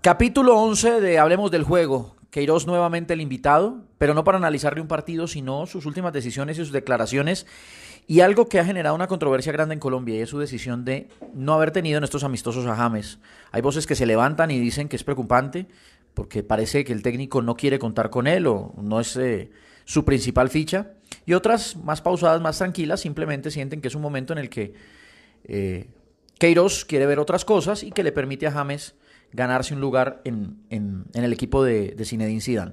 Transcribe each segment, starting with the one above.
Capítulo 11 de Hablemos del Juego. Queiroz nuevamente el invitado, pero no para analizarle un partido, sino sus últimas decisiones y sus declaraciones. Y algo que ha generado una controversia grande en Colombia y es su decisión de no haber tenido en estos amistosos a James. Hay voces que se levantan y dicen que es preocupante porque parece que el técnico no quiere contar con él o no es eh, su principal ficha. Y otras más pausadas, más tranquilas, simplemente sienten que es un momento en el que eh, Queiroz quiere ver otras cosas y que le permite a James ganarse un lugar en, el equipo de, de Zinedine Zidane.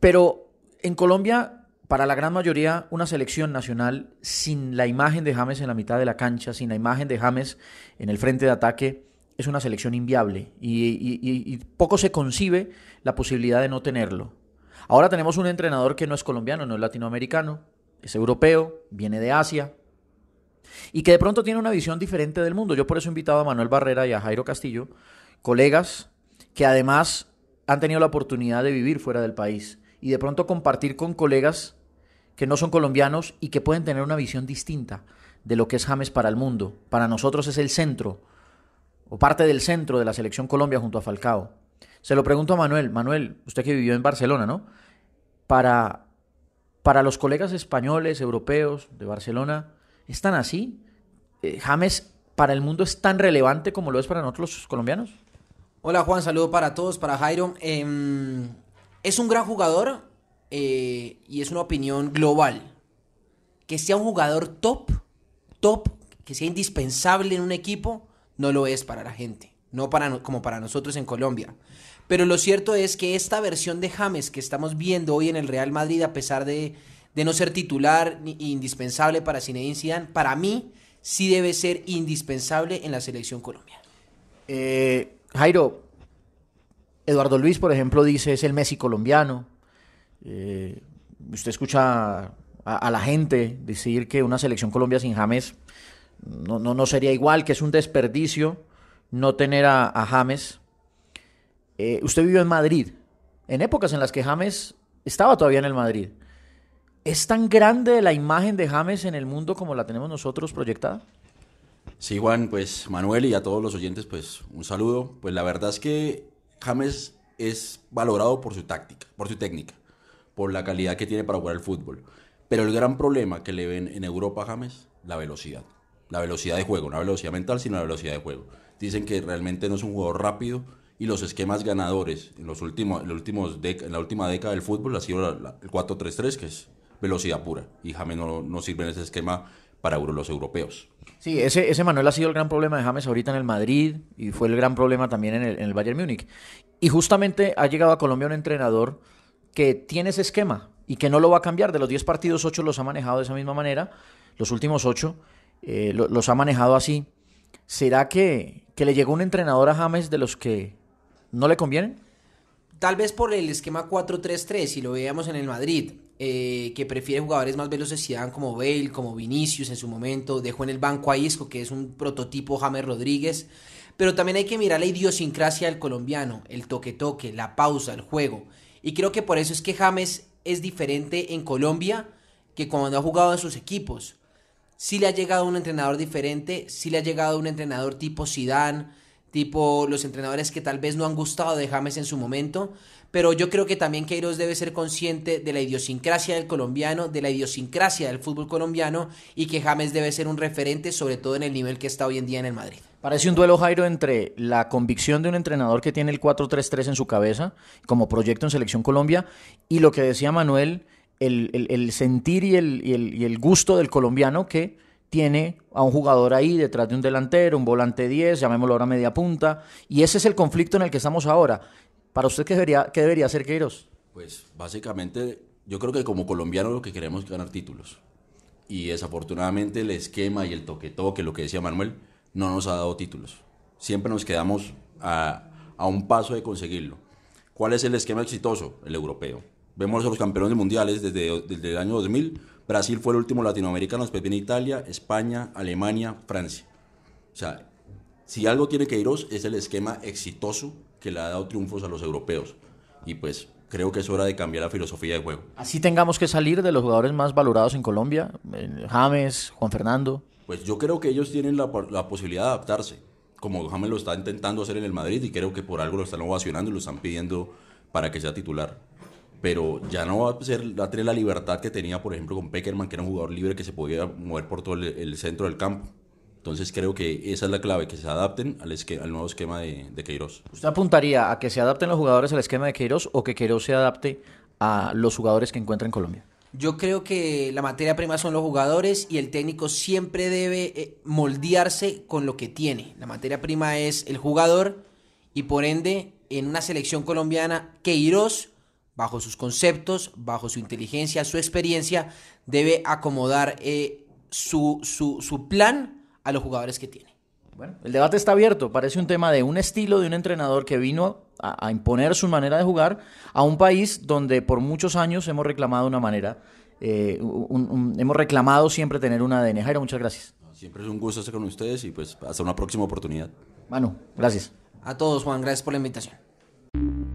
Pero en Colombia, para la gran mayoría, una selección nacional sin la imagen de James en la mitad de la cancha, sin la imagen de James en el frente de ataque, es una selección inviable y, poco se concibe la posibilidad de no tenerlo. Ahora tenemos un entrenador que no es colombiano, no es latinoamericano, es europeo, viene de Asia, y que de pronto tiene una visión diferente del mundo. Yo por eso he invitado a Manuel Barrera y a Jairo Castillo, colegas que además han tenido la oportunidad de vivir fuera del país y de pronto compartir con colegas que no son colombianos y que pueden tener una visión distinta de lo que es James para el mundo. Para nosotros es el centro o parte del centro de la selección Colombia junto a Falcao. Se lo pregunto a Manuel, Manuel, usted que vivió en Barcelona, ¿no? Para, para los colegas españoles, europeos de Barcelona, ¿Es tan así? Eh, ¿James para el mundo es tan relevante como lo es para nosotros los colombianos? Hola Juan, saludo para todos, para Jairo. Em, es un gran jugador eh, y es una opinión global. Que sea un jugador top, top, que sea indispensable en un equipo, no lo es para la gente, no para, como para nosotros en Colombia. Pero lo cierto es que esta versión de James que estamos viendo hoy en el Real Madrid, a pesar de de no ser titular ni indispensable para Zinedine Zidane, para mí sí debe ser indispensable en la selección colombiana. Eh, Jairo, Eduardo Luis, por ejemplo, dice es el Messi colombiano. Eh, usted escucha a, la gente decir que una selección Colombia sin James no, no, sería igual, que es un desperdicio no tener a, James. Eh, usted vivió en Madrid, en épocas en las que James estaba todavía en el Madrid. ¿Es tan grande la imagen de James en el mundo como la tenemos nosotros proyectada? Sí, Juan, pues Manuel y a todos los oyentes, pues un saludo. Pues la verdad es que James es valorado por su táctica, por su técnica, por la calidad que tiene para jugar el fútbol. Pero el gran problema que le ven en Europa a James, la velocidad. La velocidad de juego, no la velocidad mental, sino la velocidad de juego. Dicen que realmente no es un jugador rápido y los esquemas ganadores en, los últimos, en, la última década del fútbol ha sido el 4-3-3, que es velocidad pura. Y James no, no sirve en ese esquema para los europeos. Sí, ese, ese Manuel ha sido el gran problema de James ahorita en el Madrid y fue el gran problema también en el, en el Bayern Múnich. Y justamente ha llegado a Colombia un entrenador que tiene ese esquema y que no lo va a cambiar. De los 10 partidos, 8 los ha manejado de esa misma manera. Los últimos 8 eh, los ha manejado así. ¿Será que, que le llegó un entrenador a James de los que no le convienen? Tal vez por el esquema 4-3-3, si lo veíamos en el Madrid. Eh, que prefiere jugadores más veloces como Bale, como Vinicius en su momento, dejó en el banco a Isco, que es un prototipo James Rodríguez, pero también hay que mirar la idiosincrasia del colombiano, el toque-toque, la pausa, el juego, y creo que por eso es que James es diferente en Colombia que cuando ha jugado en sus equipos. Si le ha llegado un entrenador diferente, si le ha llegado un entrenador tipo Zidane, tipo los entrenadores que tal vez no han gustado de James en su momento, pero yo creo que también Queiroz debe ser consciente de la idiosincrasia del colombiano, de la idiosincrasia del fútbol colombiano y que James debe ser un referente, sobre todo en el nivel que está hoy en día en el Madrid. Parece un duelo, Jairo, entre la convicción de un entrenador que tiene el 4-3-3 en su cabeza como proyecto en Selección Colombia y lo que decía Manuel, el, sentir y el, y el gusto del colombiano que tiene a un jugador ahí detrás de un delantero, un volante 10, llamémoslo ahora media punta, y ese es el conflicto en el que estamos ahora. ¿Para usted qué debería, qué debería hacer Queiroz? Pues básicamente yo creo que como colombiano lo que queremos es ganar títulos. Y desafortunadamente el esquema y el toque-toque, lo que decía Manuel, no nos ha dado títulos. Siempre nos quedamos a, un paso de conseguirlo. ¿Cuál es el esquema exitoso? El europeo. Vemos a los campeones mundiales desde el año 2000. Brasil fue el último latinoamericano, después viene Italia, España, Alemania, Francia. O sea, si algo tiene que iros es el esquema exitoso que le ha dado triunfos a los europeos. Y pues creo que es hora de cambiar la filosofía de juego. Así tengamos que salir de los jugadores más valorados en Colombia, James, Juan Fernando. Pues yo creo que ellos tienen la, la posibilidad de adaptarse, como James lo está intentando hacer en el Madrid y creo que por algo lo están ovacionando y lo están pidiendo para que sea titular. Pero ya no va a, ser, va a tener la libertad que tenía, por ejemplo, con Peckerman, que era un jugador libre que se podía mover por todo el, el centro del campo. Entonces creo que esa es la clave, que se adapten al, esque- al nuevo esquema de, de Queiroz. ¿Usted apuntaría a que se adapten los jugadores al esquema de Queiroz o que Queiroz se adapte a los jugadores que encuentra en Colombia? Yo creo que la materia prima son los jugadores y el técnico siempre debe eh, moldearse con lo que tiene. La materia prima es el jugador y por ende en una selección colombiana Queiroz, bajo sus conceptos, bajo su inteligencia, su experiencia, debe acomodar eh, su, su, su plan a los jugadores que tiene. Bueno, el debate está abierto. Parece un tema de un estilo de un entrenador que vino a, a imponer su manera de jugar a un país donde por muchos años hemos reclamado una manera, eh, un- un- hemos reclamado siempre tener un ADN. Jairo, muchas gracias. Siempre es un gusto estar con ustedes y pues hasta una próxima oportunidad. Manu, gracias. A todos, Juan, gracias por la invitación.